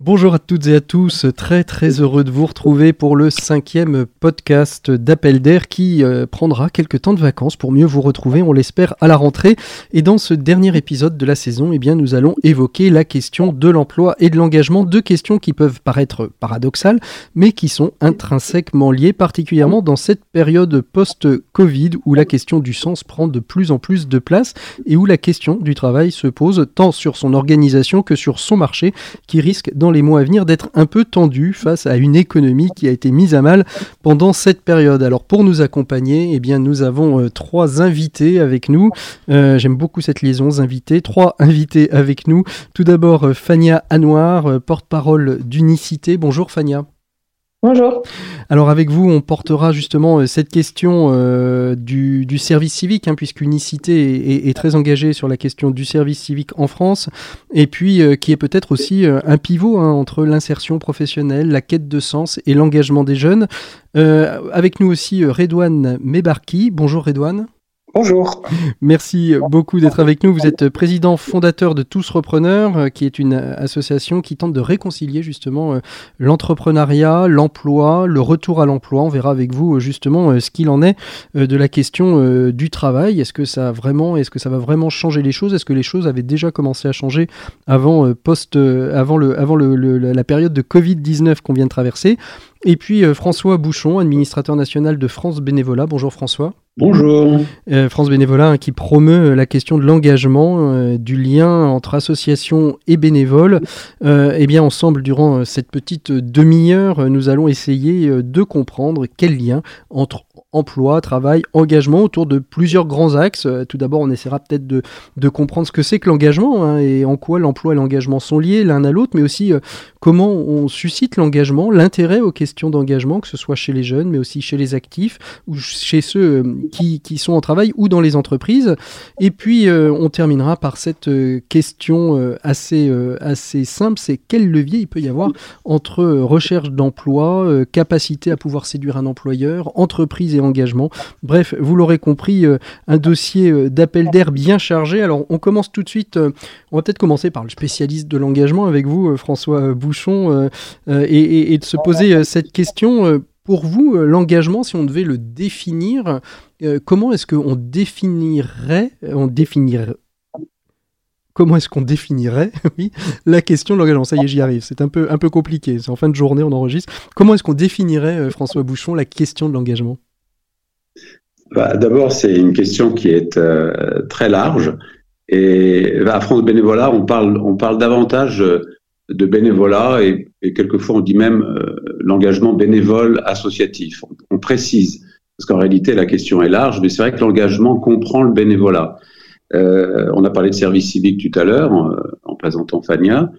Bonjour à toutes et à tous, très très heureux de vous retrouver pour le cinquième podcast d'Appel d'air qui euh, prendra quelques temps de vacances pour mieux vous retrouver, on l'espère, à la rentrée. Et dans ce dernier épisode de la saison, eh bien, nous allons évoquer la question de l'emploi et de l'engagement, deux questions qui peuvent paraître paradoxales, mais qui sont intrinsèquement liées, particulièrement dans cette période post-Covid où la question du sens prend de plus en plus de place et où la question du travail se pose tant sur son organisation que sur son marché qui risque les mois à venir d'être un peu tendu face à une économie qui a été mise à mal pendant cette période. Alors pour nous accompagner, eh bien nous avons euh, trois invités avec nous. Euh, j'aime beaucoup cette liaison, invités. Trois invités avec nous. Tout d'abord euh, Fania Anouar, porte-parole d'Unicité. Bonjour Fania. Bonjour. Alors avec vous, on portera justement euh, cette question euh, du, service civique, hein, puisqu'Unicité est, très engagée sur la question du service civique en France, et puis euh, qui est peut-être aussi un pivot hein, entre l'insertion professionnelle, la quête de sens et l'engagement des jeunes. avec nous aussi Redouane Mebarki. Bonjour Redouane. Bonjour. Merci beaucoup d'être avec nous. Vous êtes président fondateur de Tous Repreneurs, euh, qui est une association qui tente de réconcilier justement euh, l'entrepreneuriat, l'emploi, le retour à l'emploi. On verra avec vous euh, justement ce qu'il en est de la question du travail. Est-ce que ça vraiment, est-ce que ça va vraiment changer les choses? Est-ce que les choses avaient déjà commencé à changer avant post, avant le, avant la période de Covid 19 qu'on vient de traverser? Et puis François Bouchon, administrateur national de France Bénévolat. Bonjour François. Bonjour. Euh, France Bénévolat hein, qui promeut euh, la question de l'engagement, euh, du lien entre associations et bénévoles. eh bien, ensemble, durant cette petite demi-heure, nous allons essayer de comprendre quel lien entre emploi, travail, engagement autour de plusieurs grands axes. Euh, tout d'abord, on essaiera peut-être de, comprendre ce que c'est que l'engagement hein, et en quoi l'emploi et l'engagement sont liés l'un à l'autre, mais aussi euh, comment on suscite l'engagement, l'intérêt aux questions d'engagement, que ce soit chez les jeunes, mais aussi chez les actifs ou chez ceux euh, qui, qui, sont en travail ou dans les entreprises. Et puis, on terminera par cette question assez, assez simple, c'est quel levier il peut y avoir entre recherche d'emploi, capacité à pouvoir séduire un employeur, entreprise et engagement. Bref, vous l'aurez compris, euh, un dossier euh, d'appel d'air bien chargé. Alors on commence tout de suite, euh, on va peut-être commencer par le spécialiste de l'engagement avec vous, François Bouchon, et, de se poser cette question. Pour vous, l'engagement, si on devait le définir, comment est-ce qu'on définirait, on définirait, comment est-ce qu'on définirait oui, la question de l'engagement? Ça y est, j'y arrive. C'est un peu, un peu compliqué. C'est en fin de journée, on enregistre. Comment est-ce qu'on définirait, François Bouchon, la question de l'engagement? Bah, D'abord, c'est une question qui est euh, très large. Et à France Bénévolat, on parle, on parle davantage de bénévolat et, quelquefois on dit même euh, l'engagement bénévole associatif. On, précise, parce qu'en réalité la question est large, mais c'est vrai que l'engagement comprend le bénévolat. Euh, on a parlé de service civique tout à l'heure en, présentant Fania.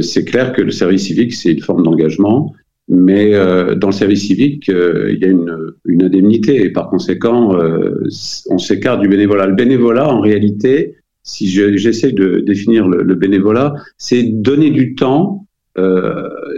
c'est clair que le service civique, c'est une forme d'engagement. Mais euh, dans le service civique, euh, il y a une, une, indemnité et par conséquent, euh, on s'écarte du bénévolat. Le bénévolat, en réalité, si j'essaie de définir le, le bénévolat, c'est donner du temps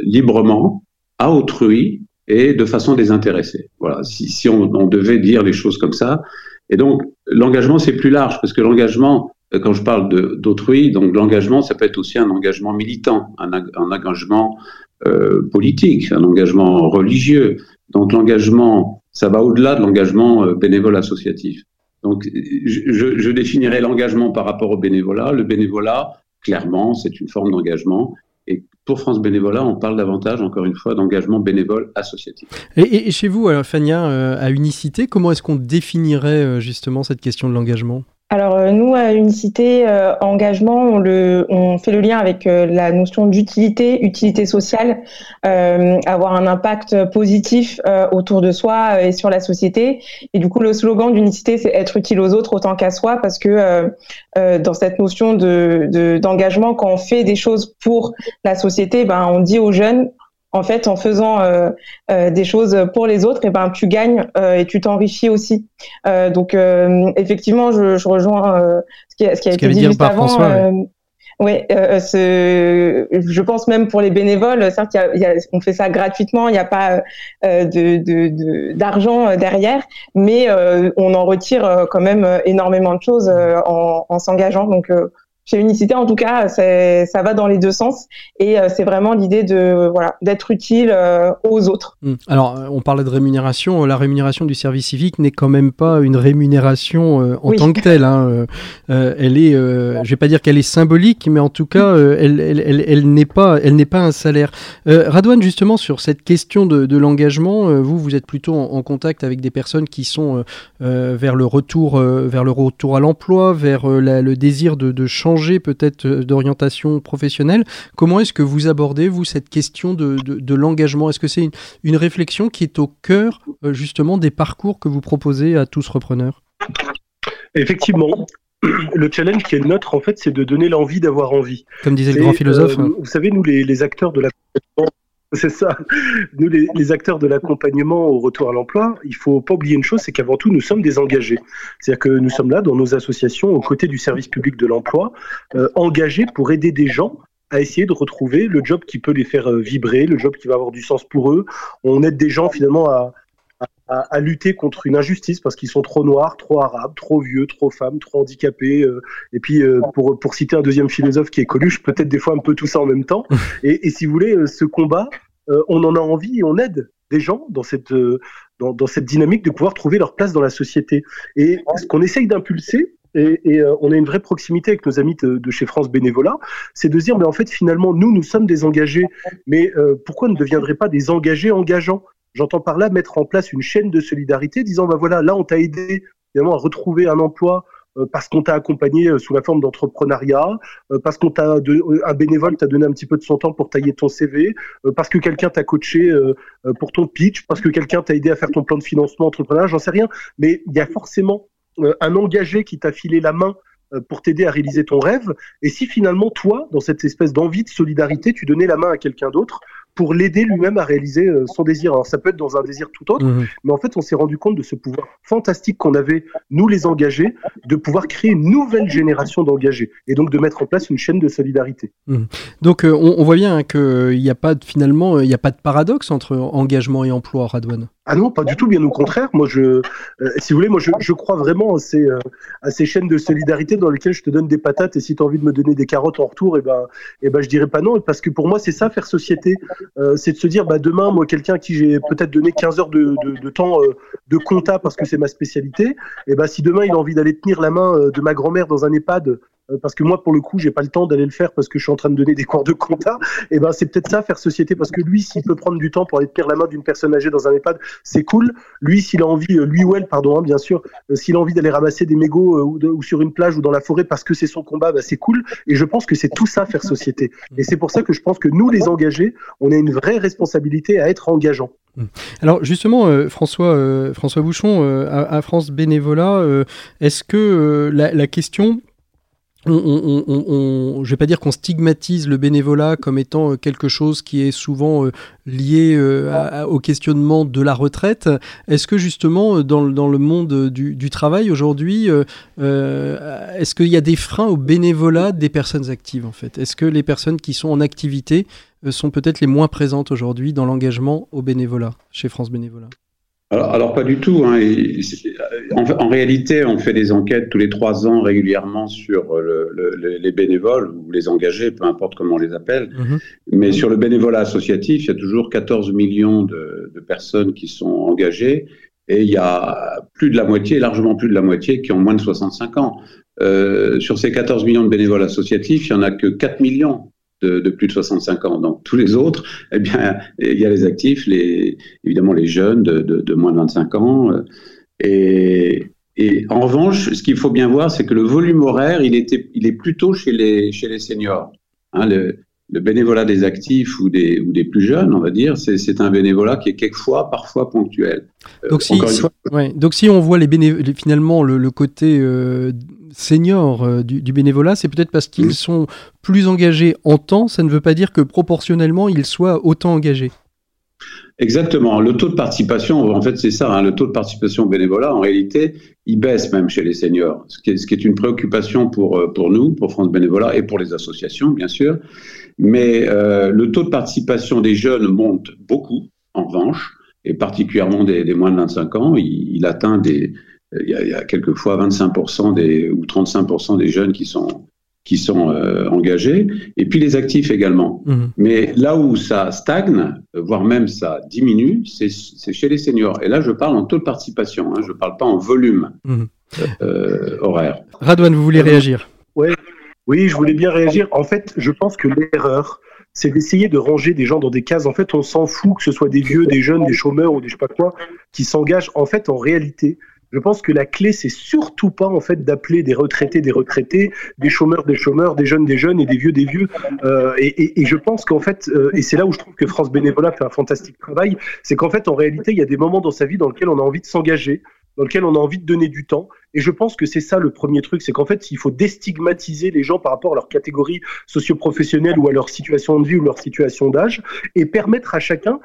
librement à autrui et de façon désintéressée. Voilà, si, si on, on, devait dire les choses comme ça. Et donc, l'engagement, c'est plus large parce que l'engagement, quand je parle d'autrui, donc l'engagement, ça peut être aussi un engagement militant, un, un engagement euh, politique, un engagement religieux. Donc l'engagement, ça va au-delà de l'engagement euh, bénévole associatif. Donc je, définirais l'engagement par rapport au bénévolat. Le bénévolat, clairement, c'est une forme d'engagement. Et pour France Bénévolat, on parle davantage, encore une fois, d'engagement bénévole associatif. Et, et, chez vous, alors, Fania, euh, à Unicité, comment est-ce qu'on définirait justement cette question de l'engagement? Alors euh, nous à Unicité euh, Engagement, on, le, on fait le lien avec euh, la notion d'utilité, utilité sociale, avoir un impact positif autour de soi et sur la société. Et du coup le slogan d'Unicité c'est être utile aux autres autant qu'à soi parce que dans cette notion de d'engagement quand on fait des choses pour la société, ben on dit aux jeunes en fait, en faisant euh, euh, des choses pour les autres, et eh ben tu gagnes euh, et tu t'enrichis aussi. donc effectivement, je, je rejoins ce qui, a, ce qui a été dit juste avant. François, oui, je pense même pour les bénévoles, certes, y y a, on fait ça gratuitement, il n'y a pas de, d'argent de, derrière, mais on en retire quand même énormément de choses en, en s'engageant. Donc chez Unicité, en tout cas, ça va dans les deux sens et euh, c'est vraiment l'idée de voilà d'être utile euh, aux autres. Hum. Alors, euh, on parlait de rémunération. La rémunération du service civique n'est quand même pas une rémunération en tant que telle. Hein. elle est, je vais pas dire qu'elle est symbolique, mais en tout cas, elle, elle, elle, elle n'est pas, elle n'est pas un salaire. Radouane, justement, sur cette question de, de l'engagement, vous, vous êtes plutôt en, en, contact avec des personnes qui sont vers le retour, vers le retour à l'emploi, vers le désir de, de changer peut-être euh, d'orientation professionnelle. Comment est-ce que vous abordez, vous, cette question de, l'engagement? Est-ce que c'est une, réflexion qui est au cœur, euh, justement, des parcours que vous proposez à tous repreneurs? Effectivement, le challenge qui est le nôtre, en fait, c'est de donner l'envie d'avoir envie. Comme disait le grand philosophe. Euh, vous savez, nous, les, acteurs de la c'est ça. Nous, les, acteurs de l'accompagnement au retour à l'emploi, il faut pas oublier une chose, c'est qu'avant tout, nous sommes des engagés. C'est-à-dire que nous sommes là dans nos associations, aux côtés du service public de l'emploi, euh, engagés pour aider des gens à essayer de retrouver le job qui peut les faire euh, vibrer, le job qui va avoir du sens pour eux. On aide des gens finalement à, à, lutter contre une injustice parce qu'ils sont trop noirs, trop arabes, trop vieux, trop femmes, trop handicapés. Euh, et puis, pour, pour citer un deuxième philosophe qui est Coluche, peut-être des fois un peu tout ça en même temps. Et, et si vous voulez, ce combat, euh, on en a envie et on aide des gens dans cette, euh, dans, cette dynamique de pouvoir trouver leur place dans la société. Et ce qu'on essaye d'impulser, et, euh, on a une vraie proximité avec nos amis de, chez France Bénévolat, c'est de dire, mais en fait, finalement, nous, nous sommes des engagés, mais pourquoi ne deviendraient pas des engagés engageants? J'entends par là mettre en place une chaîne de solidarité, disant, bah voilà, là, on t'a aidé finalement à retrouver un emploi euh, parce qu'on t'a accompagné euh, sous la forme d'entrepreneuriat, euh, parce qu'on t'a un bénévole t'a donné un petit peu de son temps pour tailler ton CV, parce que quelqu'un t'a coaché pour ton pitch, parce que quelqu'un t'a aidé à faire ton plan de financement entrepreneur, j'en sais rien, mais il y a forcément un engagé qui t'a filé la main pour t'aider à réaliser ton rêve. Et si finalement, toi, dans cette espèce d'envie de solidarité, tu donnais la main à quelqu'un d'autre, pour l'aider lui-même à réaliser euh, son désir. Alors ça peut être dans un désir tout autre, mhm. mais en fait on s'est rendu compte de ce pouvoir fantastique qu'on avait, nous les engagés, de pouvoir créer une nouvelle génération d'engagés et donc de mettre en place une chaîne de solidarité. Mhm. Donc euh, on, voit bien hein, qu'il n'y a pas de, finalement il n'y a pas de paradoxe entre engagement et emploi, Radouane. Ah non, pas du tout, bien au contraire. Moi, je, euh, si vous voulez, moi, je, je crois vraiment à ces, à ces chaînes de solidarité dans lesquelles je te donne des patates et si tu as envie de me donner des carottes en retour, et eh ben, et eh ben, je dirais pas non, parce que pour moi, c'est ça faire société. Euh, c'est de se dire, bah, demain, moi, quelqu'un qui j'ai peut-être donné 15 heures de, de, temps euh, de compta parce que c'est ma spécialité, et eh ben, si demain il a envie d'aller tenir la main euh, de ma grand-mère dans un EHPAD euh, parce que moi, pour le coup, j'ai pas le temps d'aller le faire parce que je suis en train de donner des cours de compta. Et ben, c'est peut-être ça, faire société, parce que lui, s'il peut prendre du temps pour aller tenir la main d'une personne âgée dans un EHPAD, c'est cool. Lui, s'il a envie, euh, lui ou elle, pardon, hein, bien sûr, euh, s'il a envie d'aller ramasser des mégots ou, sur une plage ou dans la forêt parce que c'est son combat, bah, c'est cool. Et je pense que c'est tout ça, faire société. Et c'est pour ça que je pense que nous, les engagés, on a une vraie responsabilité à être engageants. Mmh. Alors justement, François, François Bouchon, à, France Bénévolat, est-ce que la, question on, on, je vais pas dire qu'on stigmatise le bénévolat comme étant euh, quelque chose qui est souvent euh, lié euh, au questionnement de la retraite. Est-ce que justement dans, le monde du, travail aujourd'hui, est-ce qu'il y a des freins au bénévolat des personnes actives en fait? Est-ce que les personnes qui sont en activité sont peut-être les moins présentes aujourd'hui dans l'engagement au bénévolat chez France Bénévolat? Alors, pas du tout. Hein. En, réalité, on fait des enquêtes tous les trois ans régulièrement sur les bénévoles ou les engagés, peu importe comment on les appelle. Mhm. Mais sur le bénévolat associatif, il y a toujours 14 millions de, personnes qui sont engagées et il y a plus de la moitié, largement plus de la moitié, qui ont moins de 65 ans. Euh, sur ces 14 millions de bénévoles associatifs, il n'y en a que 4 millions de, plus de 65 ans. Donc tous les autres, eh bien, il y a les actifs, les, évidemment les jeunes de, moins de 25 ans. Euh, et, en revanche, ce qu'il faut bien voir, c'est que le volume horaire, il, était, il est plutôt chez les, chez les seniors. Hein, bénévolat des actifs ou des, ou des plus jeunes, on va dire, c'est un bénévolat qui est quelquefois, parfois ponctuel. Euh, donc, si, donc si on voit les finalement le, côté euh, seniors euh, du, bénévolat, c'est peut-être parce qu'ils sont plus engagés en temps. Ça ne veut pas dire que proportionnellement, ils soient autant engagés. Exactement. Le taux de participation, en fait, c'est ça. Hein, le taux de participation au bénévolat, en réalité, il baisse même chez les seniors, ce qui est, ce qui est une préoccupation pour, pour nous, pour France Bénévolat et pour les associations, bien sûr. Mais euh, le taux de participation des jeunes monte beaucoup, en revanche, et particulièrement des, moins de 25 ans. il atteint des, il y a, il y a quelquefois 25% des, ou 35% des jeunes qui sont, qui sont euh, engagés, et puis les actifs également. Mmh. Mais là où ça stagne, voire même ça diminue, c'est chez les seniors. Et là, je parle en taux de participation, hein, je ne parle pas en volume mmh. euh, horaire. Radouane, vous voulez réagir? Ouais. Oui, je voulais bien réagir. En fait, je pense que l'erreur, c'est d'essayer de ranger des gens dans des cases. En fait, on s'en fout que ce soit des vieux, des jeunes, des chômeurs ou des je sais pas quoi, qui s'engagent. En fait, en réalité, je pense que la clé, c'est surtout pas en fait d'appeler des retraités des retraités, des chômeurs des chômeurs, des jeunes des jeunes et des vieux des vieux. Euh, et, je pense qu'en fait, euh, et c'est là où je trouve que France Bénévolat fait un fantastique travail, c'est qu'en fait, en réalité, il y a des moments dans sa vie dans lesquels on a envie de s'engager, dans lesquels on a envie de donner du temps. Et je pense que c'est ça le premier truc, c'est qu'en fait, il faut déstigmatiser les gens par rapport à leur catégorie socio-professionnelle ou à leur situation de vie ou leur situation d'âge, et permettre à chacun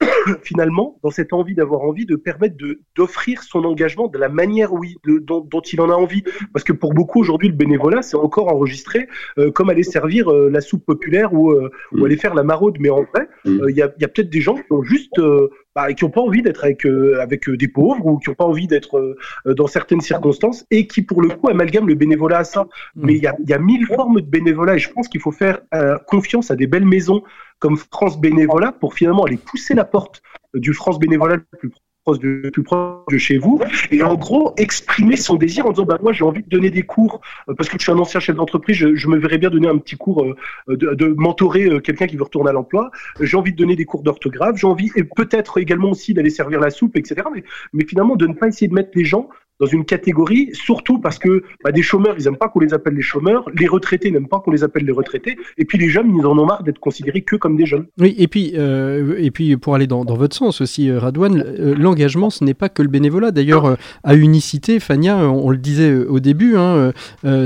finalement, dans cette envie d'avoir envie, de permettre d'offrir son engagement de la manière oui, dont, il en a envie. Parce que pour beaucoup aujourd'hui, le bénévolat, c'est encore enregistré euh, comme aller servir euh, la soupe populaire ou, euh, ou, mm. aller faire la maraude. Mais en vrai, mm. il y a, y a peut-être des gens qui ont juste bah, qui n'ont pas envie d'être avec, avec des pauvres ou qui n'ont pas envie d'être dans certaines circonstances et qui, pour le coup, amalgament le bénévolat à ça. Mm. Mais il y a, y a, mille formes de bénévolat et je pense qu'il faut faire confiance à des belles maisons comme France Bénévolat pour finalement aller pousser la porte du France Bénévolat le plus proche de, chez vous et en gros exprimer son désir en disant bah moi j'ai envie de donner des cours euh, parce que je suis un ancien chef d'entreprise je, me verrais bien donner un petit cours euh, de, de mentorer euh, quelqu'un qui veut retourner à l'emploi. J'ai envie de donner des cours d'orthographe. J'ai envie et peut-être également aussi d'aller servir la soupe etc mais finalement de ne pas essayer de mettre les gens dans une catégorie, surtout parce que bah, des chômeurs, ils n'aiment pas qu'on les appelle les chômeurs, les retraités n'aiment pas qu'on les appelle les retraités, et puis les jeunes, ils en ont marre d'être considérés que comme des jeunes. Oui, et puis, euh, et puis pour aller dans, dans votre sens aussi, euh, Radouane, euh, l'engagement, ce n'est pas que le bénévolat. D'ailleurs, à Unicité, Fania, on, le disait au début, hein,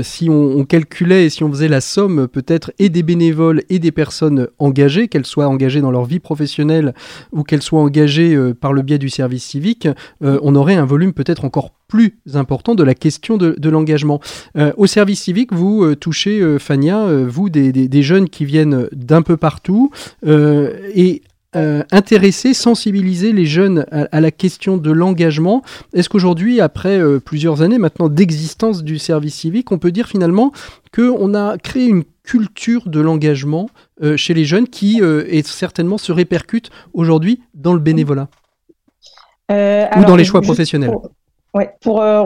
si on, calculait et si on faisait la somme peut-être et des bénévoles et des personnes engagées, qu'elles soient engagées dans leur vie professionnelle ou qu'elles soient engagées par le biais du service civique, on aurait un volume peut-être encore plus important de la question de, l'engagement. Euh, au service civique, vous euh, touchez, euh, Fania, vous, des, jeunes qui viennent d'un peu partout et intéresser, sensibiliser les jeunes à, la question de l'engagement. Est-ce qu'aujourd'hui, après plusieurs années maintenant d'existence du service civique, on peut dire finalement qu'on a créé une culture de l'engagement chez les jeunes qui est certainement se répercute aujourd'hui dans le bénévolat? Ou dans les choix professionnels Ouais, pour euh,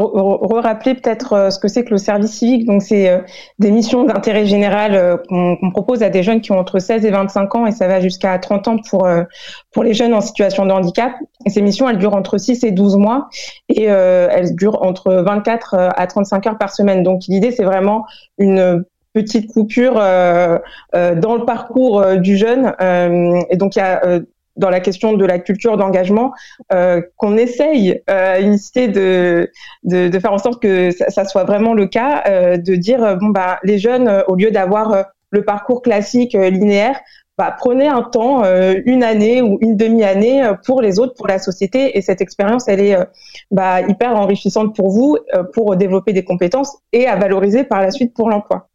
rappeler peut-être euh, ce que c'est que le service civique, donc c'est euh, des missions d'intérêt général euh, qu'on propose à des jeunes qui ont entre 16 et 25 ans et ça va jusqu'à 30 ans pour pour les jeunes en situation de handicap. Et ces missions, elles durent entre 6 et 12 mois et elles durent entre 24 à 35 heures par semaine. Donc l'idée, c'est vraiment une petite coupure dans le parcours du jeune. et donc il y a dans la question de la culture d'engagement, euh, qu'on essaye euh, unicité de, de, faire en sorte que ça, ça soit vraiment le cas, euh, de dire bon bah les jeunes au lieu d'avoir le parcours classique linéaire, bah, prenez un temps, une année ou une demi-année pour les autres, pour la société, et cette expérience, elle est bah, hyper enrichissante pour vous, pour développer des compétences et à valoriser par la suite pour l'emploi.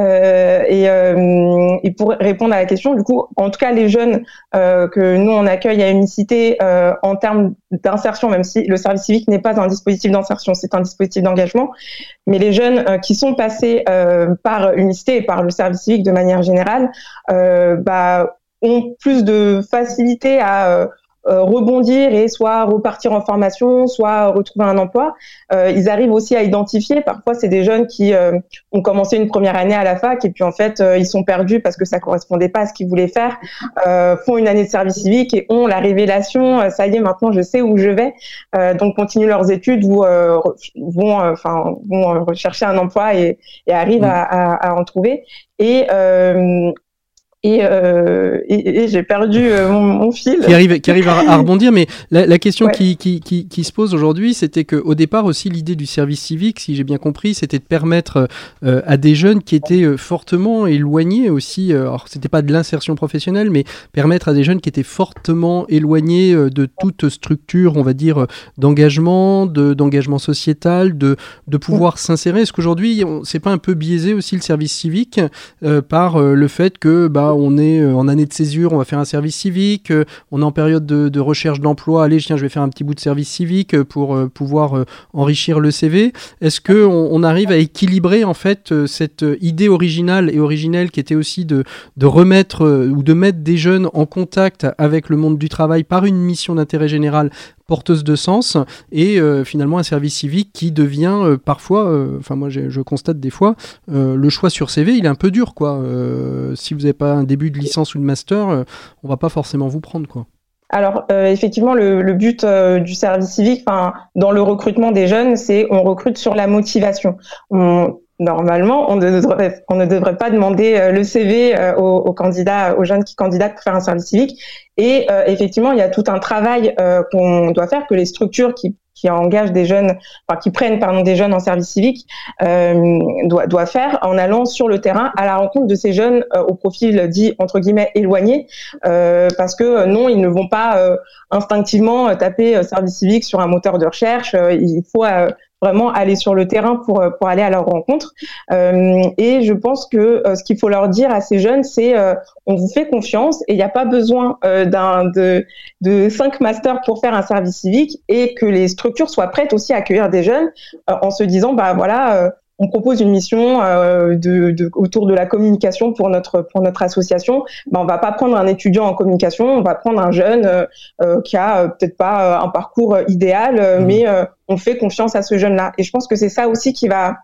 Euh, et, euh, et, pour répondre à la question, du coup, en tout cas, les jeunes euh, que nous on accueille à Unicité en termes d'insertion, même si le service civique n'est pas un dispositif d'insertion, c'est un dispositif d'engagement, mais les jeunes qui sont passés par Unicité et par le service civique de manière générale, bah, ont plus de facilité à rebondir et soit repartir en formation, soit retrouver un emploi. Euh, ils arrivent aussi à identifier. Parfois, c'est des jeunes qui euh, ont commencé une première année à la fac et puis en fait, ils sont perdus parce que ça correspondait pas à ce qu'ils voulaient faire. font une année de service civique et ont la révélation. ça y est, maintenant, je sais où je vais. donc, continuent leurs études ou vont, enfin, vont rechercher un emploi et, et arrivent mmh. à, à, à, en trouver. Et euh, et, et, j'ai perdu euh, mon, fil. Qui arrive, qui arrive à, rebondir, mais la, question qui, qui, qui, qui, se pose aujourd'hui, c'était qu'au départ aussi, l'idée du service civique, si j'ai bien compris, c'était de permettre euh, à des jeunes qui étaient fortement éloignés aussi, alors c'était pas de l'insertion professionnelle, mais permettre à des jeunes qui étaient fortement éloignés de toute structure, on va dire, d'engagement, d'engagement sociétal, de, de pouvoir s'insérer. Est-ce qu'aujourd'hui, c'est pas un peu biaisé aussi le service civique par le fait que, bah, on est en année de césure, on va faire un service civique, on est en période de, recherche d'emploi, allez, tiens, je vais faire un petit bout de service civique pour pouvoir enrichir le CV. Est-ce que on, arrive à équilibrer en fait cette idée originale et originelle qui était aussi de remettre ou de mettre des jeunes en contact avec le monde du travail par une mission d'intérêt général porteuse de sens et euh, finalement un service civique qui devient euh, parfois, euh, enfin moi je constate des fois, le choix sur CV il est un peu dur quoi. si vous n'avez pas un début de licence ou de master, on va pas forcément vous prendre quoi. Alors effectivement, le, but du service civique, dans le recrutement des jeunes, c'est on recrute sur la motivation. On, normalement, on ne, devrait, pas demander euh, le CV euh, aux, candidats, aux jeunes qui candidatent pour faire un service civique. Et euh, effectivement, il y a tout un travail qu'on doit faire, que les structures qui, qui engagent des jeunes, enfin qui prennent pardon des jeunes en service civique, euh, doit, doit faire en allant sur le terrain à la rencontre de ces jeunes au profil dit entre guillemets éloigné, parce que non, ils ne vont pas instinctivement taper service civique sur un moteur de recherche. il faut vraiment aller sur le terrain pour, euh, pour aller à leur rencontre. Euh, et je pense que euh, ce qu'il faut leur dire à ces jeunes, c'est on vous fait confiance et il n'y a pas besoin d'un de, de cinq masters pour faire un service civique et que les structures soient prêtes aussi à accueillir des jeunes en se disant bah voilà on propose une mission euh, de, autour de la communication pour notre pour notre association. Ben, on va pas prendre un étudiant en communication, on va prendre un jeune euh, euh, qui a peut-être pas un parcours idéal, mmh. mais on fait confiance à ce jeune-là. Et je pense que c'est ça aussi qui va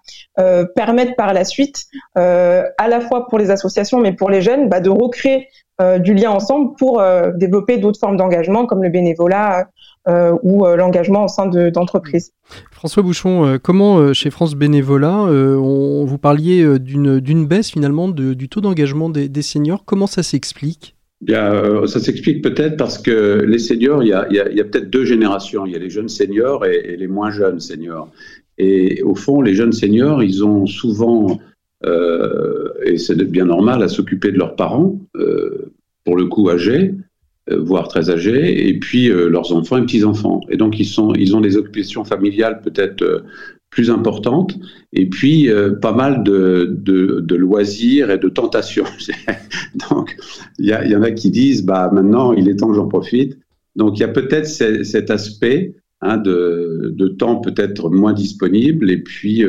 permettre par la suite, à la fois pour les associations, mais pour les jeunes, bah, de recréer du lien ensemble pour développer d'autres formes d'engagement comme le bénévolat ou l'engagement au sein d'entreprises. François Bouchon, euh, comment euh, chez France Bénévolat, euh, on, vous parliez d'une baisse finalement du taux d'engagement des, seniors. Comment ça s'explique? Bien, ça s'explique peut-être parce que les seniors, il y a, peut-être deux générations. Il y a les jeunes seniors et, les moins jeunes seniors. Et au fond, les jeunes seniors, ils ont souvent, et c'est bien normal, à s'occuper de leurs parents, pour le coup âgés, euh, voire très âgés, et puis euh, leurs enfants et petits-enfants. Et donc, ils, sont, ils ont des occupations familiales peut-être euh, plus importantes, et puis pas mal de, loisirs et de tentations. donc, il y, y, en a qui disent, bah, maintenant, il est temps que j'en profite. Donc, il y a peut-être cet aspect hein, de, de, temps peut-être moins disponible, et puis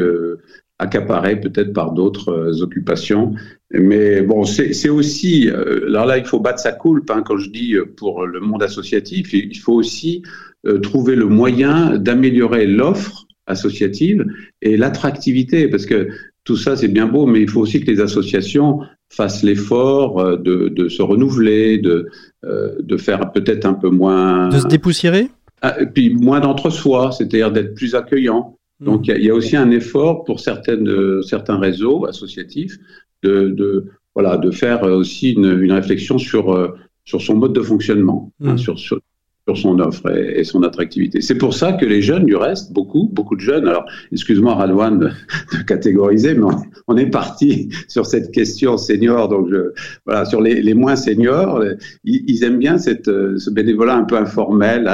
accaparé peut-être par d'autres occupations. Mais bon, c'est aussi, euh, alors là, il faut battre sa coulpe, hein, quand je dis euh, pour le monde associatif, il faut aussi euh, trouver le moyen d'améliorer l'offre associative et l'attractivité, parce que tout ça, c'est bien beau, mais il faut aussi que les associations fassent l'effort de, de, se renouveler, de, de faire peut-être un peu moins... De se dépoussiérer? Ah, Et puis moins d'entre-soi, c'est-à-dire d'être plus accueillant. Donc mmh. il y, a aussi un effort pour certaines, certains réseaux associatifs de, de, voilà, de faire aussi une, une réflexion sur, euh, sur son mode de fonctionnement, hein, mmh. sur, sur, sur, son offre et, son attractivité. C'est pour ça que les jeunes, du reste, beaucoup, beaucoup de jeunes, alors excuse-moi Radouane de, catégoriser, mais on, est parti sur cette question senior, donc voilà, sur les, moins seniors, ils, aiment bien cette, ce bénévolat un peu informel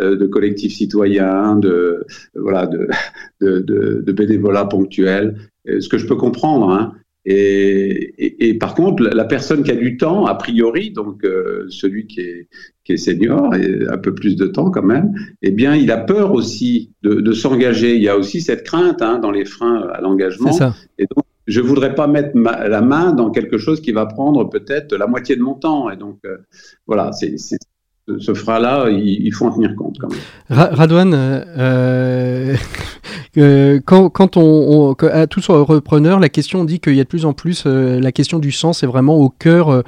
euh, de collectifs citoyens, de, voilà, de, de, bénévolat ponctuel, ce que je peux comprendre. Hein. Et, et, par contre, la personne qui a du temps, a priori, donc euh, celui qui est, qui est senior et un peu plus de temps quand même, eh bien, il a peur aussi de, de s'engager. Il y a aussi cette crainte hein, dans les freins à l'engagement. Et donc, je voudrais pas mettre la main dans quelque chose qui va prendre peut-être la moitié de mon temps. Et donc, euh, voilà, c'est ce frein-là, il, faut en tenir compte quand même. Radouane, euh, euh, quand, quand, on, à tous repreneurs, la question dit qu'il y a de plus en plus euh, la question du sens est vraiment au cœur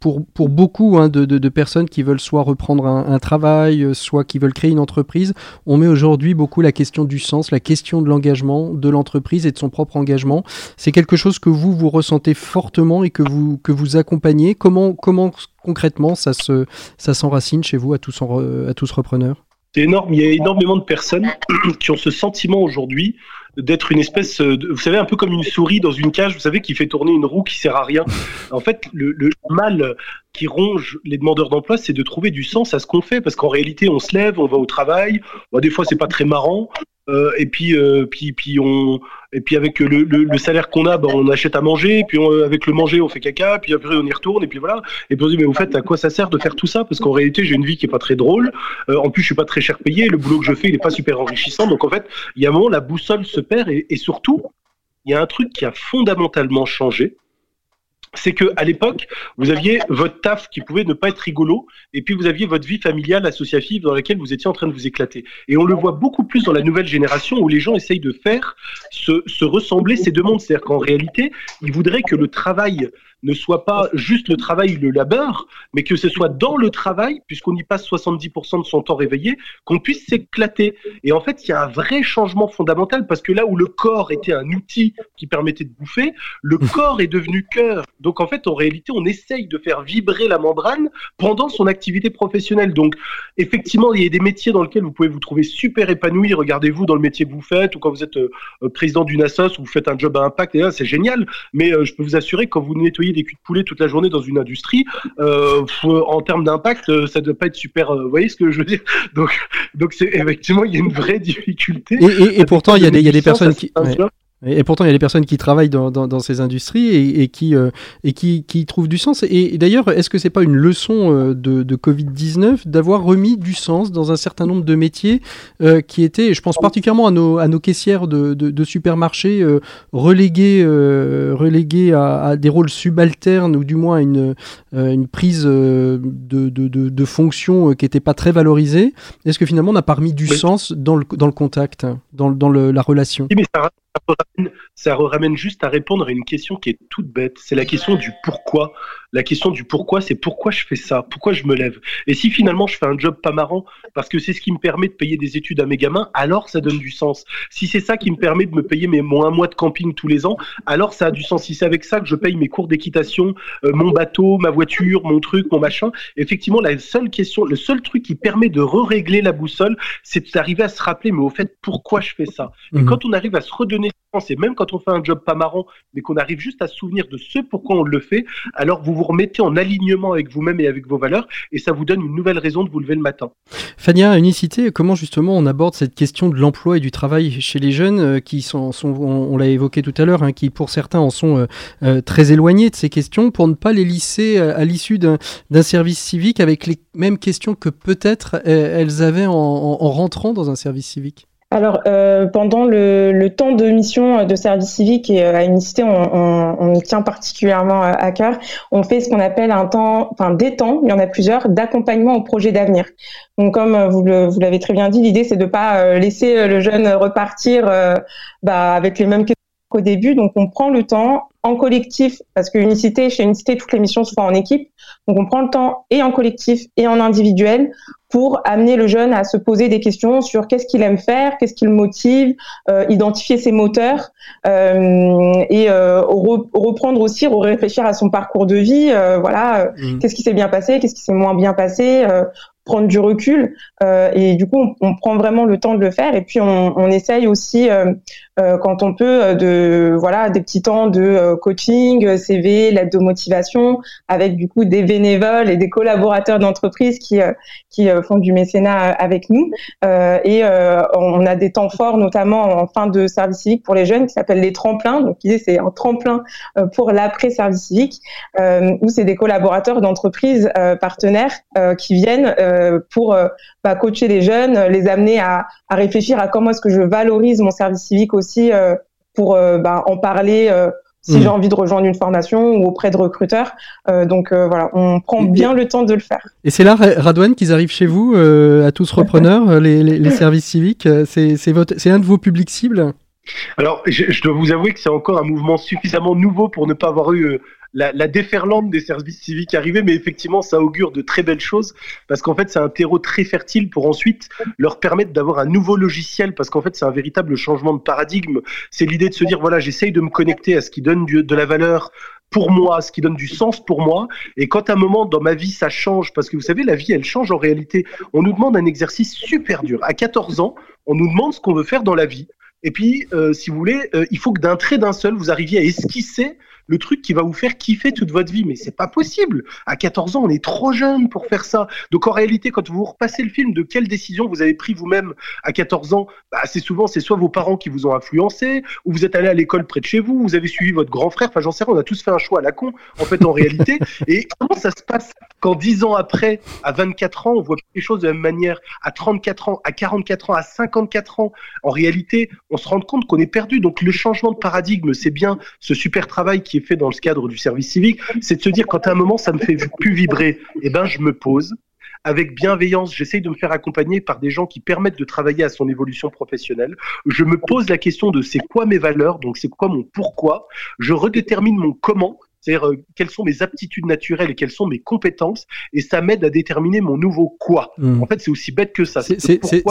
pour, pour beaucoup hein, de, de, personnes qui veulent soit reprendre un, travail, soit qui veulent créer une entreprise. On met aujourd'hui beaucoup la question du sens, la question de l'engagement de l'entreprise et de son propre engagement. C'est quelque chose que vous vous ressentez fortement et que vous que vous accompagnez. Comment comment concrètement ça se ça s'enracine chez vous à tous à tous repreneurs? C'est énorme. Il y a énormément de personnes qui ont ce sentiment aujourd'hui d'être une espèce, vous savez, un peu comme une souris dans une cage, vous savez, qui fait tourner une roue qui sert à rien. En fait, le, mal qui ronge les demandeurs d'emploi, c'est de trouver du sens à ce qu'on fait, parce qu'en réalité, on se lève, on va au travail. des fois, c'est pas très marrant. Euh, et puis, euh, puis, puis on, et puis avec le, salaire qu'on a, ben, on achète à manger. Puis avec le manger, on fait caca. Puis après, on y retourne. Et puis voilà. Et puis on se dit, mais au fait, à quoi ça sert de faire tout ça? Parce qu'en réalité, j'ai une vie qui est pas très drôle. Euh, en plus, je suis pas très cher payé. Le boulot que je fais, il est pas super enrichissant. Donc en fait, il y a un moment, la boussole se perd. Et, et surtout, il y a un truc qui a fondamentalement changé c'est que à l'époque, vous aviez votre taf qui pouvait ne pas être rigolo, et puis vous aviez votre vie familiale associative dans laquelle vous étiez en train de vous éclater. Et on le voit beaucoup plus dans la nouvelle génération où les gens essayent de faire se, se ressembler ces deux mondes. C'est-à-dire qu'en réalité, ils voudraient que le travail ne soit pas juste le travail, le labeur, mais que ce soit dans le travail, puisqu'on y passe 70% de son temps réveillé, qu'on puisse s'éclater. Et en fait, il y a un vrai changement fondamental, parce que là où le corps était un outil qui permettait de bouffer, le corps est devenu cœur. Donc en fait, en réalité, on essaye de faire vibrer la membrane pendant son activité professionnelle. Donc effectivement, il y a des métiers dans lesquels vous pouvez vous trouver super épanoui. Regardez-vous dans le métier que vous faites, ou quand vous êtes euh, président d'une assoce, ou vous faites un job à impact, et là, c'est génial. Mais euh, je peux vous assurer, quand vous nettoyez des culs de poulet toute la journée dans une industrie, euh, en termes d'impact, euh, ça ne doit pas être super. Euh, vous voyez ce que je veux dire? Donc, donc c'est effectivement, il y a une vraie difficulté. Et, pourtant, il y, y a des personnes qui. Et, pourtant, il y a des personnes qui travaillent dans, dans, ces industries et, et qui, euh, et qui, qui, trouvent du sens. Et, d'ailleurs, est-ce que c'est pas une leçon euh, de, de Covid-19 d'avoir remis du sens dans un certain nombre de métiers euh, qui étaient, je pense particulièrement à nos, à nos caissières de, de, de supermarchés reléguées, reléguées à, à, des rôles subalternes ou du moins une, une prise de, de, de, fonction qui n'était pas très valorisée. Est-ce que finalement on n'a pas remis du sens dans le, dans le contact, dans, dans le, la relation? Ça ramène juste à répondre à une question qui est toute bête. C'est la question du pourquoi. La question du pourquoi, c'est pourquoi je fais ça, pourquoi je me lève? Et si finalement je fais un job pas marrant parce que c'est ce qui me permet de payer des études à mes gamins, alors ça donne du sens. Si c'est ça qui me permet de me payer mes mon un mois de camping tous les ans, alors ça a du sens. Si c'est avec ça que je paye mes cours d'équitation, euh, mon bateau, ma voiture, mon truc, mon machin, effectivement la seule question, le seul truc qui permet de re-régler la boussole, c'est d'arriver à se rappeler, mais au fait pourquoi je fais ça? Et mmh. quand on arrive à se redonner et même quand on fait un job pas marrant, mais qu'on arrive juste à se souvenir de ce pourquoi on le fait, alors vous vous remettez en alignement avec vous-même et avec vos valeurs, et ça vous donne une nouvelle raison de vous lever le matin. Fania, Unicité, comment justement on aborde cette question de l'emploi et du travail chez les jeunes euh, qui sont, on, l'a évoqué tout à l'heure, hein, qui pour certains en sont euh, euh, très éloignés de ces questions, pour ne pas les lisser à, l'issue d'un service civique avec les mêmes questions que peut-être elles avaient en rentrant dans un service civique? Alors, euh, pendant le, temps de mission de service civique et euh, à Unicité, on, on, tient particulièrement à cœur. On fait ce qu'on appelle un temps, enfin des temps, il y en a plusieurs, d'accompagnement au projet d'avenir. Donc, comme euh, vous, l'avez très bien dit, l'idée c'est de pas euh, laisser le jeune repartir bah, avec les mêmes questions qu'au début. Donc, on prend le temps en collectif, parce que Unicité, chez Unicité, toutes les missions se font en équipe. Donc, on prend le temps et en collectif et en individuel pour amener le jeune à se poser des questions sur qu'est-ce qu'il aime faire, qu'est-ce qui le motive, euh, identifier ses moteurs euh, et euh, reprendre aussi, réfléchir à son parcours de vie. Euh, voilà, mmh. qu'est-ce qui s'est bien passé, qu'est-ce qui s'est moins bien passé, euh, prendre du recul euh, et du coup on, prend vraiment le temps de le faire. Et puis on, on essaye aussi euh, euh, quand on peut de voilà des petits temps de coaching CV l'aide de motivation avec du coup des bénévoles et des collaborateurs d'entreprise qui qui font du mécénat avec nous. Et on a des temps forts notamment en fin de service civique pour les jeunes qui s'appellent les tremplins. Donc c'est un tremplin pour l'après service civique où c'est des collaborateurs d'entreprise partenaires qui viennent euh, pour euh, bah, coacher les jeunes, les amener à, réfléchir à comment est-ce que je valorise mon service civique aussi euh, pour bah, en parler si hmm. j'ai envie de rejoindre une formation ou auprès de recruteurs. donc voilà, on prend bien le temps de le faire. Et c'est là, Radouane, qu'ils arrivent chez vous, à tous repreneurs, les, services civiques. C'est un de vos publics cibles? Alors, je, dois vous avouer que c'est encore un mouvement suffisamment nouveau pour ne pas avoir eu la, la, déferlante des services civiques arriver, mais effectivement, ça augure de très belles choses parce qu'en fait, c'est un terreau très fertile pour ensuite leur permettre d'avoir un nouveau logiciel parce qu'en fait, c'est un véritable changement de paradigme. C'est l'idée de se dire, voilà, j'essaye de me connecter à ce qui donne de la valeur pour moi, ce qui donne du sens pour moi. Et quand à un moment dans ma vie ça change, parce que vous savez, la vie elle change en réalité. On nous demande un exercice super dur. À 14 ans, on nous demande ce qu'on veut faire dans la vie. Et puis, euh, si vous voulez, euh, il faut que d'un trait d'un seul, vous arriviez à esquisser le truc qui va vous faire kiffer toute votre vie. Mais c'est pas possible. À 14 ans, on est trop jeune pour faire ça. Donc en réalité, quand vous repassez le film de quelle décision vous avez pris vous-même à 14 ans, bah, c'est souvent c'est soit vos parents qui vous ont influencé, ou vous êtes allé à l'école près de chez vous, vous avez suivi votre grand frère. Enfin, j'en sais rien. On a tous fait un choix à la con, en fait, en réalité. Et comment ça se passe quand 10 ans après, à 24 ans, on voit les choses de la même manière, à 34 ans, à 44 ans, à 54 ans, en réalité, on se rend compte qu'on est perdu. Donc le changement de paradigme, c'est bien ce super travail qui est fait dans le cadre du service civique, c'est de se dire quand à un moment ça me fait plus vibrer, eh ben je me pose, avec bienveillance, j'essaye de me faire accompagner par des gens qui permettent de travailler à son évolution professionnelle. Je me pose la question de c'est quoi mes valeurs, donc c'est quoi mon pourquoi. Je redétermine mon comment, c'est-à-dire euh, quelles sont mes aptitudes naturelles et quelles sont mes compétences, et ça m'aide à déterminer mon nouveau quoi. Hmm. En fait, c'est aussi bête que ça. C'est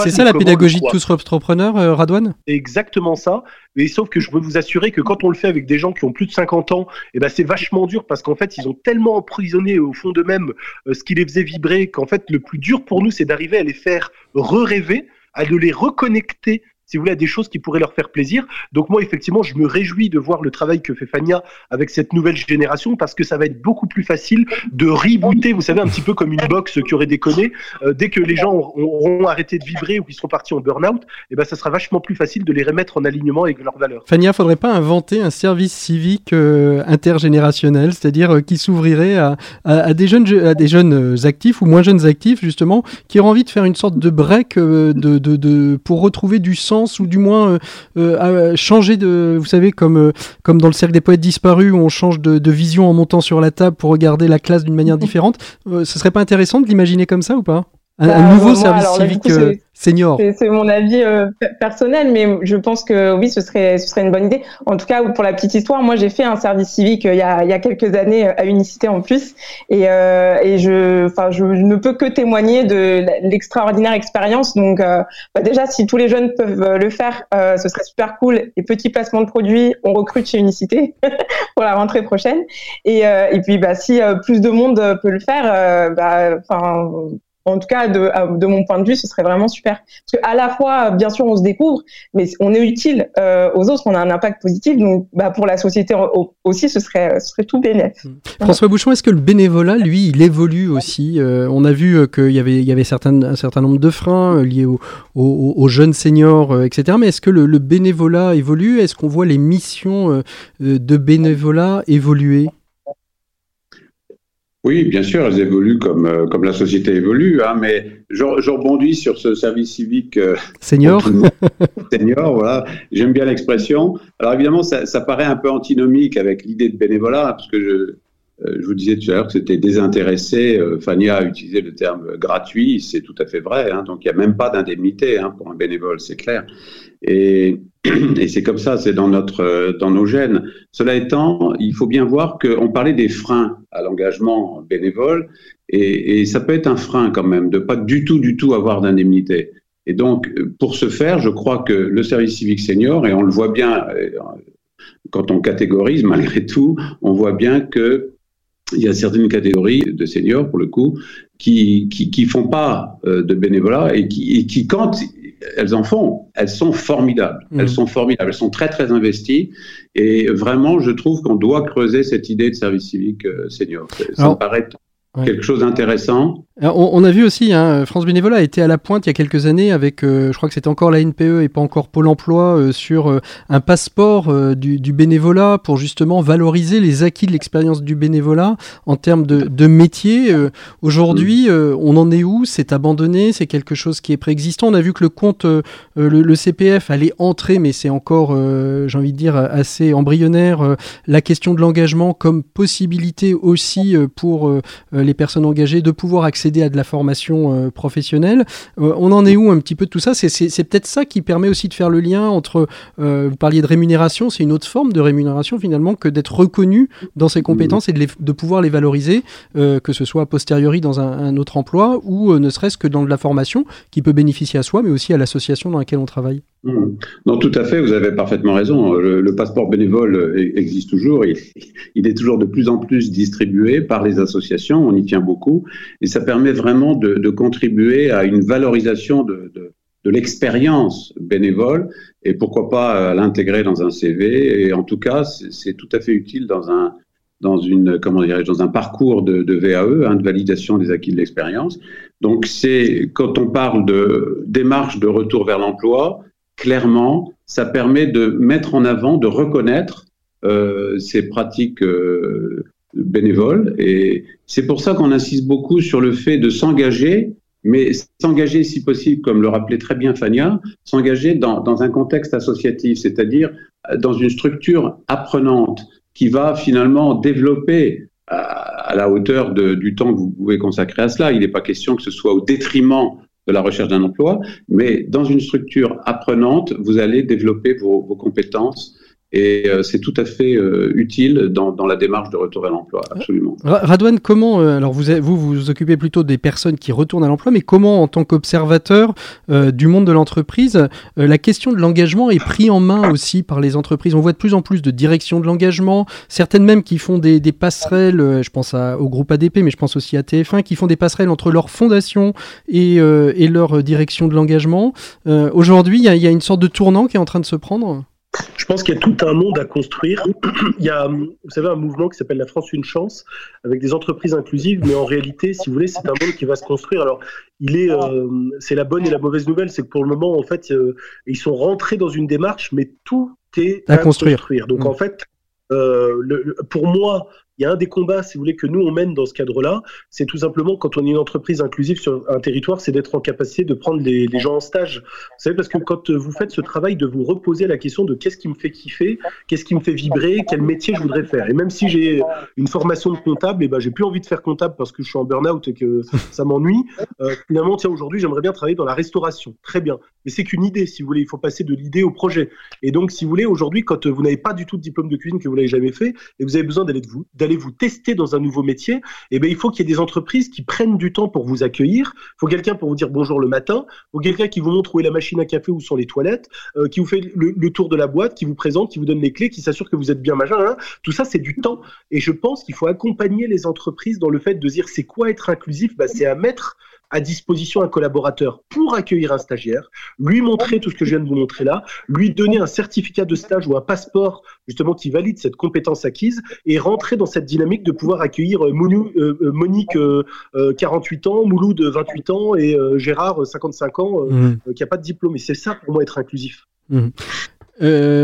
ça la pédagogie de tous entrepreneurs, euh, Radouane? C'est exactement ça. Mais sauf que je peux vous assurer que quand on le fait avec des gens qui ont plus de 50 ans, eh ben c'est vachement dur parce qu'en fait, ils ont tellement emprisonné au fond d'eux-mêmes euh, ce qui les faisait vibrer qu'en fait, le plus dur pour nous, c'est d'arriver à les faire re-rêver, à de les reconnecter si vous voulez, à des choses qui pourraient leur faire plaisir. Donc moi, effectivement, je me réjouis de voir le travail que fait Fania avec cette nouvelle génération parce que ça va être beaucoup plus facile de rebooter, vous savez, un petit peu comme une box qui aurait déconné. Euh, dès que les gens auront arrêté de vibrer ou qu'ils seront partis en burn-out, eh ben, ça sera vachement plus facile de les remettre en alignement avec leurs valeurs. Fania, faudrait pas inventer un service civique euh, intergénérationnel, c'est-à-dire euh, qui s'ouvrirait à, des jeunes, à des jeunes actifs ou moins jeunes actifs, justement, qui auraient envie de faire une sorte de break de, pour retrouver du sens ou du moins euh, euh changer de, vous savez, comme, euh, comme dans le cercle des poètes disparus où on change de, vision en montant sur la table pour regarder la classe d'une manière différente. Ce serait pas intéressant de l'imaginer comme ça ou pas? Un, bah, nouveau service civique senior. C'est mon avis euh, personnel, mais je pense que oui, ce serait, ce serait une bonne idée. En tout cas, pour la petite histoire, moi j'ai fait un service civique euh, il, y a, il y a quelques années euh, à Unicité en plus, et, euh, et je, enfin, je ne peux que témoigner de l'extraordinaire expérience. Donc, bah, déjà, si tous les jeunes peuvent le faire, ce serait super cool. Et petit placement de produits, on recrute chez Unicité pour la rentrée prochaine. Et, et puis, bah, si plus de monde peut le faire, bah, enfin en tout cas, de, de, mon point de vue, ce serait vraiment super. Parce qu'à la fois, bien sûr, on se découvre, mais on est utile euh, aux autres, on a un impact positif. Donc, bah, pour la société aussi, ce serait, ce serait tout bénéfique. Mmh. François Bouchon, est-ce que le bénévolat, lui, il évolue aussi euh, On a vu euh, qu'il y avait, il y avait certains, un certain nombre de freins liés aux, jeunes seniors, etc. Mais est-ce que le, le bénévolat évolue? Est-ce qu'on voit les missions de bénévolat évoluer? Oui, bien sûr, elles évoluent comme, euh, comme la société évolue, hein, mais je, je, rebondis sur ce service civique euh, senior. senior, voilà. J'aime bien l'expression. Alors évidemment, ça, ça, paraît un peu antinomique avec l'idée de bénévolat, parce que je, je vous disais tout à l'heure que c'était désintéressé. Fania a utilisé le terme gratuit, c'est tout à fait vrai. Hein, donc il n'y a même pas d'indemnité hein, pour un bénévole, c'est clair. Et c'est comme ça, c'est dans notre, dans nos gènes. Cela étant, il faut bien voir qu'on parlait des freins à l'engagement bénévole, et, ça peut être un frein quand même de pas du tout, du tout avoir d'indemnité. Et donc, pour ce faire, je crois que le service civique senior, et on le voit bien euh, quand on catégorise, malgré tout, on voit bien que il y a certaines catégories de seniors, pour le coup, qui qui, qui font pas euh, de bénévolat et qui, et qui quand elles en font. Elles sont formidables. Elles mmh. sont formidables. Elles sont très, très investies. Et vraiment, je trouve qu'on doit creuser cette idée de service civique euh, senior. Ça me paraît quelque chose d'intéressant. On, a vu aussi, hein, France Bénévolat a été à la pointe il y a quelques années avec, euh, je crois que c'était encore la NPE et pas encore Pôle Emploi, euh, sur euh, un passeport du, bénévolat pour justement valoriser les acquis de l'expérience du bénévolat en termes de, de métier. Aujourd'hui, mm. on en est où? C'est abandonné? C'est quelque chose qui est préexistant? On a vu que le compte, le, CPF allait entrer, mais c'est encore, j'ai envie de dire, assez embryonnaire. la question de l'engagement comme possibilité aussi pour les personnes engagées de pouvoir accéder à de la formation euh, professionnelle. Euh, on en est où un petit peu de tout ça? C'est peut-être ça qui permet aussi de faire le lien entre, euh, vous parliez de rémunération, c'est une autre forme de rémunération finalement que d'être reconnu dans ses compétences et de, de pouvoir les valoriser, que ce soit a posteriori dans un, autre emploi ou ne serait-ce que dans de la formation qui peut bénéficier à soi mais aussi à l'association dans laquelle on travaille. Mmh. Non, tout à fait, vous avez parfaitement raison. Le, passeport bénévole existe toujours, il, il, est toujours de plus en plus distribué par les associations, on y tient beaucoup, et ça permet vraiment de, de contribuer à une valorisation de, de, de l'expérience bénévole et pourquoi pas l'intégrer dans un CV. Et en tout cas, c'est tout à fait utile dans un dans une comment dirais dans un parcours de, de VAE, hein, de validation des acquis de l'expérience. Donc c'est quand on parle de démarche de retour vers l'emploi, clairement, ça permet de mettre en avant, de reconnaître euh, ces pratiques euh, bénévoles. Et c'est pour ça qu'on insiste beaucoup sur le fait de s'engager, mais s'engager si possible, comme le rappelait très bien Fania, s'engager dans, un contexte associatif, c'est-à-dire dans une structure apprenante qui va finalement développer à, la hauteur du temps que vous pouvez consacrer à cela. Il n'est pas question que ce soit au détriment de la recherche d'un emploi, mais dans une structure apprenante, vous allez développer vos, compétences et euh, c'est tout à fait euh, utile dans, dans, la démarche de retour à l'emploi, absolument. Radouane, comment, euh, alors vous, vous vous occupez plutôt des personnes qui retournent à l'emploi, mais comment en tant qu'observateur du monde de l'entreprise, la question de l'engagement est prise en main aussi par les entreprises? On voit de plus en plus de directions de l'engagement, certaines même qui font des, des passerelles, je pense à, au groupe ADP, mais je pense aussi à TF1, qui font des passerelles entre leur fondation et, et leur direction de l'engagement. Aujourd'hui, il y, y a une sorte de tournant qui est en train de se prendre? Je pense qu'il y a tout un monde à construire. Il y a, vous savez, un mouvement qui s'appelle La France une chance, avec des entreprises inclusives, mais en réalité, si vous voulez, c'est un monde qui va se construire. Alors, il est, euh, c'est la bonne et la mauvaise nouvelle, c'est que pour le moment, en fait, euh, ils sont rentrés dans une démarche, mais tout est à, construire. Donc, mmh. en fait, euh, le, pour moi, il y a un des combats, si vous voulez, que nous on mène dans ce cadre-là, c'est tout simplement quand on est une entreprise inclusive sur un territoire, c'est d'être en capacité de prendre les, gens en stage. Vous savez, parce que quand vous faites ce travail de vous reposer la question de qu'est-ce qui me fait kiffer, qu'est-ce qui me fait vibrer, quel métier je voudrais faire. Et même si j'ai une formation de comptable, et eh ben j'ai plus envie de faire comptable parce que je suis en burn-out et que ça m'ennuie. Euh, finalement, tiens, aujourd'hui, j'aimerais bien travailler dans la restauration. Très bien. Mais c'est qu'une idée, si vous voulez. Il faut passer de l'idée au projet. Et donc, si vous voulez, aujourd'hui, quand vous n'avez pas du tout de diplôme de cuisine, que vous l'avez jamais fait, et vous avez besoin d'aller vous d'aller vous tester dans un nouveau métier, eh bien, il faut qu'il y ait des entreprises qui prennent du temps pour vous accueillir. Il faut quelqu'un pour vous dire bonjour le matin. Il faut quelqu'un qui vous montre où est la machine à café, où sont les toilettes, euh, qui vous fait le, tour de la boîte, qui vous présente, qui vous donne les clés, qui s'assure que vous êtes bien machin. Hein. Tout ça, c'est du temps. Et je pense qu'il faut accompagner les entreprises dans le fait de dire c'est quoi être inclusif? Bah, C'est à mettre à disposition un collaborateur pour accueillir un stagiaire, lui montrer tout ce que je viens de vous montrer là, lui donner un certificat de stage ou un passeport justement qui valide cette compétence acquise et rentrer dans cette dynamique de pouvoir accueillir euh, euh, euh, Monique 48 ans, Mouloud 28 ans et Gérard 55 ans mmh. qui n'a pas de diplôme. Et c'est ça pour moi être inclusif. Mmh.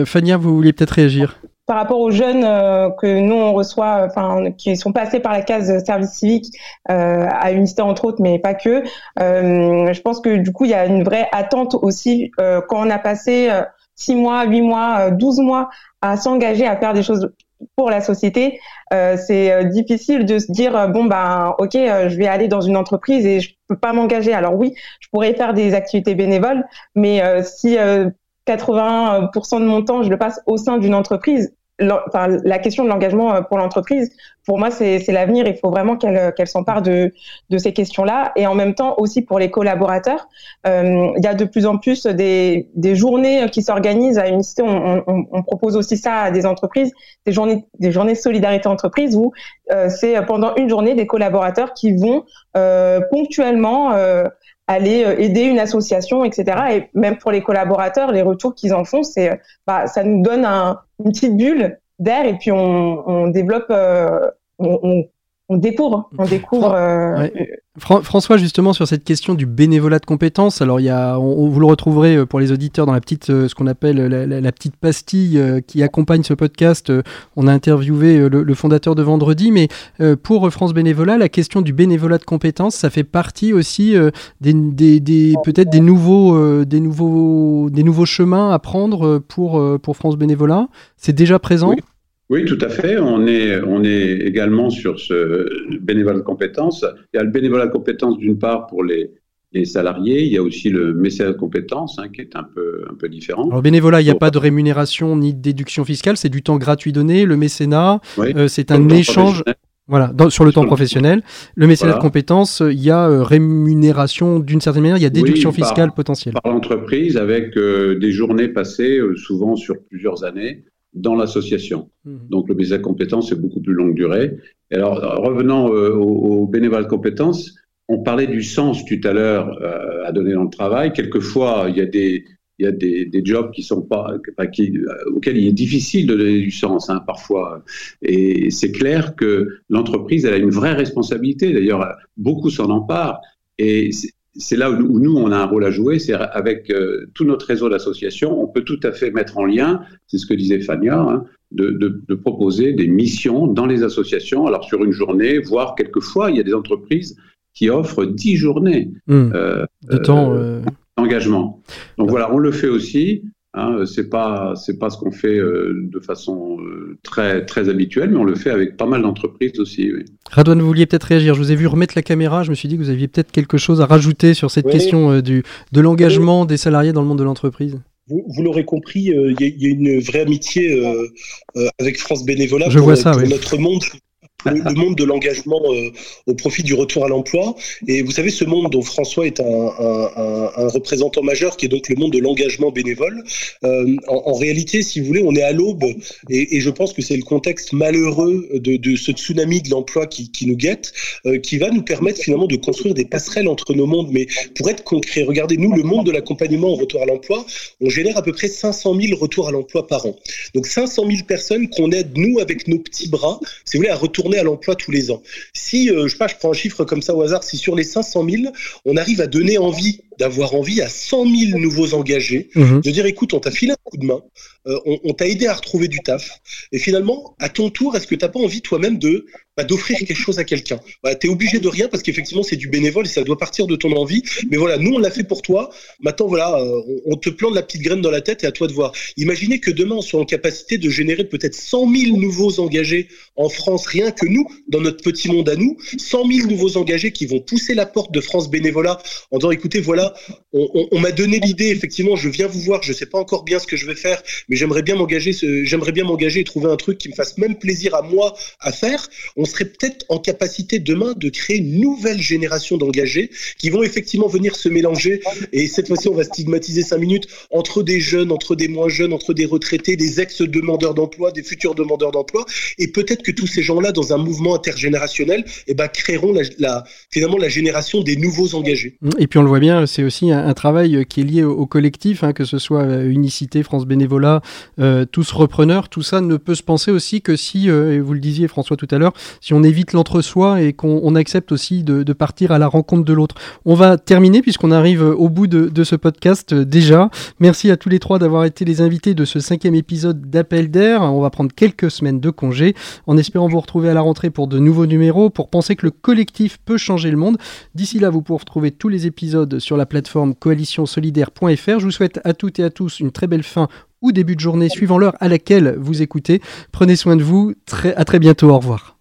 Fania, vous vouliez peut-être réagir? Par rapport aux jeunes euh, que nous on reçoit, enfin qui sont passés par la case service civique euh, à Unicité entre autres, mais pas que. Euh, je pense que du coup il y a une vraie attente aussi euh, quand on a passé six mois, huit mois, 12 mois à s'engager à faire des choses pour la société. c'est difficile de se dire bon ben ok je vais aller dans une entreprise et je peux pas m'engager. Alors oui, je pourrais faire des activités bénévoles, mais si 80% de mon temps, je le passe au sein d'une entreprise enfin, la question de l'engagement euh, pour l'entreprise, pour moi, c'est l'avenir. Il faut vraiment qu'elle qu'elle s'empare de, ces questions-là. Et en même temps, aussi pour les collaborateurs, euh, il y a de plus en plus des, journées qui s'organisent à Unicité. On, on, propose aussi ça à des entreprises, des journées, des journées solidarité entreprise où euh, c'est pendant une journée des collaborateurs qui vont euh, ponctuellement euh, aller euh, aider une association, etc. Et même pour les collaborateurs, les retours qu'ils en font, c'est, euh, bah, ça nous donne un, une petite bulle d'air et puis on, on développe, euh, on, on, on, découvre, on découvre. Euh, François, justement, sur cette question du bénévolat de compétences, alors il y a, on, vous le retrouverez euh, pour les auditeurs dans la petite, euh, ce qu'on appelle la, petite pastille euh, qui accompagne ce podcast. On a interviewé le, fondateur de Vendredi, mais pour France Bénévolat, la question du bénévolat de compétences, ça fait partie aussi des, peut-être des nouveaux, des nouveaux, des nouveaux chemins à prendre pour pour France Bénévolat. C'est déjà présent? Tout à fait. On est, on est également sur ce bénévolat de compétences. Il y a le bénévolat de compétences d'une part pour les, les salariés. Il y a aussi le mécénat de compétences hein, qui est un peu, un peu différent. Alors, bénévolat, il n'y a pas de rémunération ni de déduction fiscale, c'est du temps gratuit donné. Le mécénat, euh, c'est un échange. Voilà, sur le temps professionnel. Le mécénat de compétences, il y a euh, rémunération d'une certaine manière, il y a déduction fiscale potentielle. Par l'entreprise avec euh, des journées passées, souvent sur plusieurs années, dans l'association. Mhm. Donc le BZ compétences, c'est beaucoup plus longue durée. alors, revenant euh, au, bénévolat de compétences, on parlait du sens tout à l'heure à donner dans le travail. Quelquefois, il y a des, il y a des, des jobs qui sont pas, qui, auxquels il est difficile de donner du sens hein, parfois. Et c'est clair que l'entreprise elle a une vraie responsabilité. D'ailleurs, beaucoup s'en emparent. Et c'est là où nous on a un rôle à jouer. C'est avec euh, tout notre réseau d'associations, on peut tout à fait mettre en lien. C'est ce que disait Fania. Hein, de, de, de, proposer des missions dans les associations, alors sur une journée, voire quelquefois, il y a des entreprises qui offrent dix journées mmh. euh, de temps. Euh, engagement. Donc voilà, on le fait aussi. Hein, c'est pas c'est pas ce qu'on fait euh, de façon euh, très très habituelle, mais on le fait avec pas mal d'entreprises aussi. Oui. Radouane, vous vouliez peut-être réagir. Je vous ai vu remettre la caméra. Je me suis dit que vous aviez peut-être quelque chose à rajouter sur cette question euh, du de l'engagement des salariés dans le monde de l'entreprise. Vous, vous l'aurez compris, il y, y, a une vraie amitié avec France Bénévolat Je pour, vois ça, pour oui. notre monde le, monde de l'engagement euh, au profit du retour à l'emploi. Et vous savez, ce monde dont François est un, représentant majeur, qui est donc le monde de l'engagement bénévole, euh, en, réalité, si vous voulez, on est à l'aube, et, je pense que c'est le contexte malheureux de, ce tsunami de l'emploi qui, qui, nous guette, euh, qui va nous permettre finalement de construire des passerelles entre nos mondes. Mais pour être concret, regardez, nous, le monde de l'accompagnement au retour à l'emploi, on génère à peu près 500 000 retours à l'emploi par an. Donc 500 000 personnes qu'on aide, nous, avec nos petits bras, si vous voulez, à retourner à l'emploi tous les ans. Si, euh, je sais pas, je prends un chiffre comme ça au hasard, si sur les 500 000, on arrive à donner envie d'avoir envie à 100 000 nouveaux engagés, mmh. de dire écoute, on t'a filé un coup de main, euh, on, on t'a aidé à retrouver du taf, et finalement, à ton tour, est-ce que t'as pas envie toi-même de bah, d'offrir quelque chose à quelqu'un? Bah, T'es obligé de rien parce qu'effectivement c'est du bénévole et ça doit partir de ton envie, mais voilà, nous on l'a fait pour toi. Maintenant voilà, euh, on, on, te plante la petite graine dans la tête et à toi de voir. Imaginez que demain on soit en capacité de générer peut-être 100 000 nouveaux engagés en France, rien que nous, dans notre petit monde à nous, 100 000 nouveaux engagés qui vont pousser la porte de France Bénévolat en disant écoutez voilà on, m'a donné l'idée, effectivement, je viens vous voir, je sais pas encore bien ce que je vais faire, mais j'aimerais bien m'engager, j'aimerais bien m'engager et trouver un truc qui me fasse même plaisir à moi à faire. On serait peut-être en capacité demain de créer une nouvelle génération d'engagés qui vont effectivement venir se mélanger. Et cette fois-ci, on va stigmatiser cinq minutes entre des jeunes, entre des moins jeunes, entre des retraités, des ex-demandeurs d'emploi, des futurs demandeurs d'emploi. Et peut-être que tous ces gens-là, dans un mouvement intergénérationnel, eh ben, créeront finalement la génération des nouveaux engagés. Et puis on le voit bien, c'est aussi un, travail qui est lié au, collectif, hein, que ce soit Unicité, France Bénévolat, euh, tous repreneurs, tout ça ne peut se penser aussi que si, euh, et vous le disiez François tout à l'heure, si on évite l'entre-soi et qu'on accepte aussi de, partir à la rencontre de l'autre. On va terminer puisqu'on arrive au bout de, de ce podcast euh, déjà. Merci à tous les trois d'avoir été les invités de ce cinquième épisode d'Appel d'air. On va prendre quelques semaines de congé en espérant vous retrouver à la rentrée pour de nouveaux numéros, pour penser que le collectif peut changer le monde. D'ici là, vous pourrez retrouver tous les épisodes sur la plateforme. Je vous souhaite à toutes et à tous une très belle fin ou début de journée suivant l'heure à laquelle vous écoutez. Prenez soin de vous. Très, à très bientôt. Au revoir.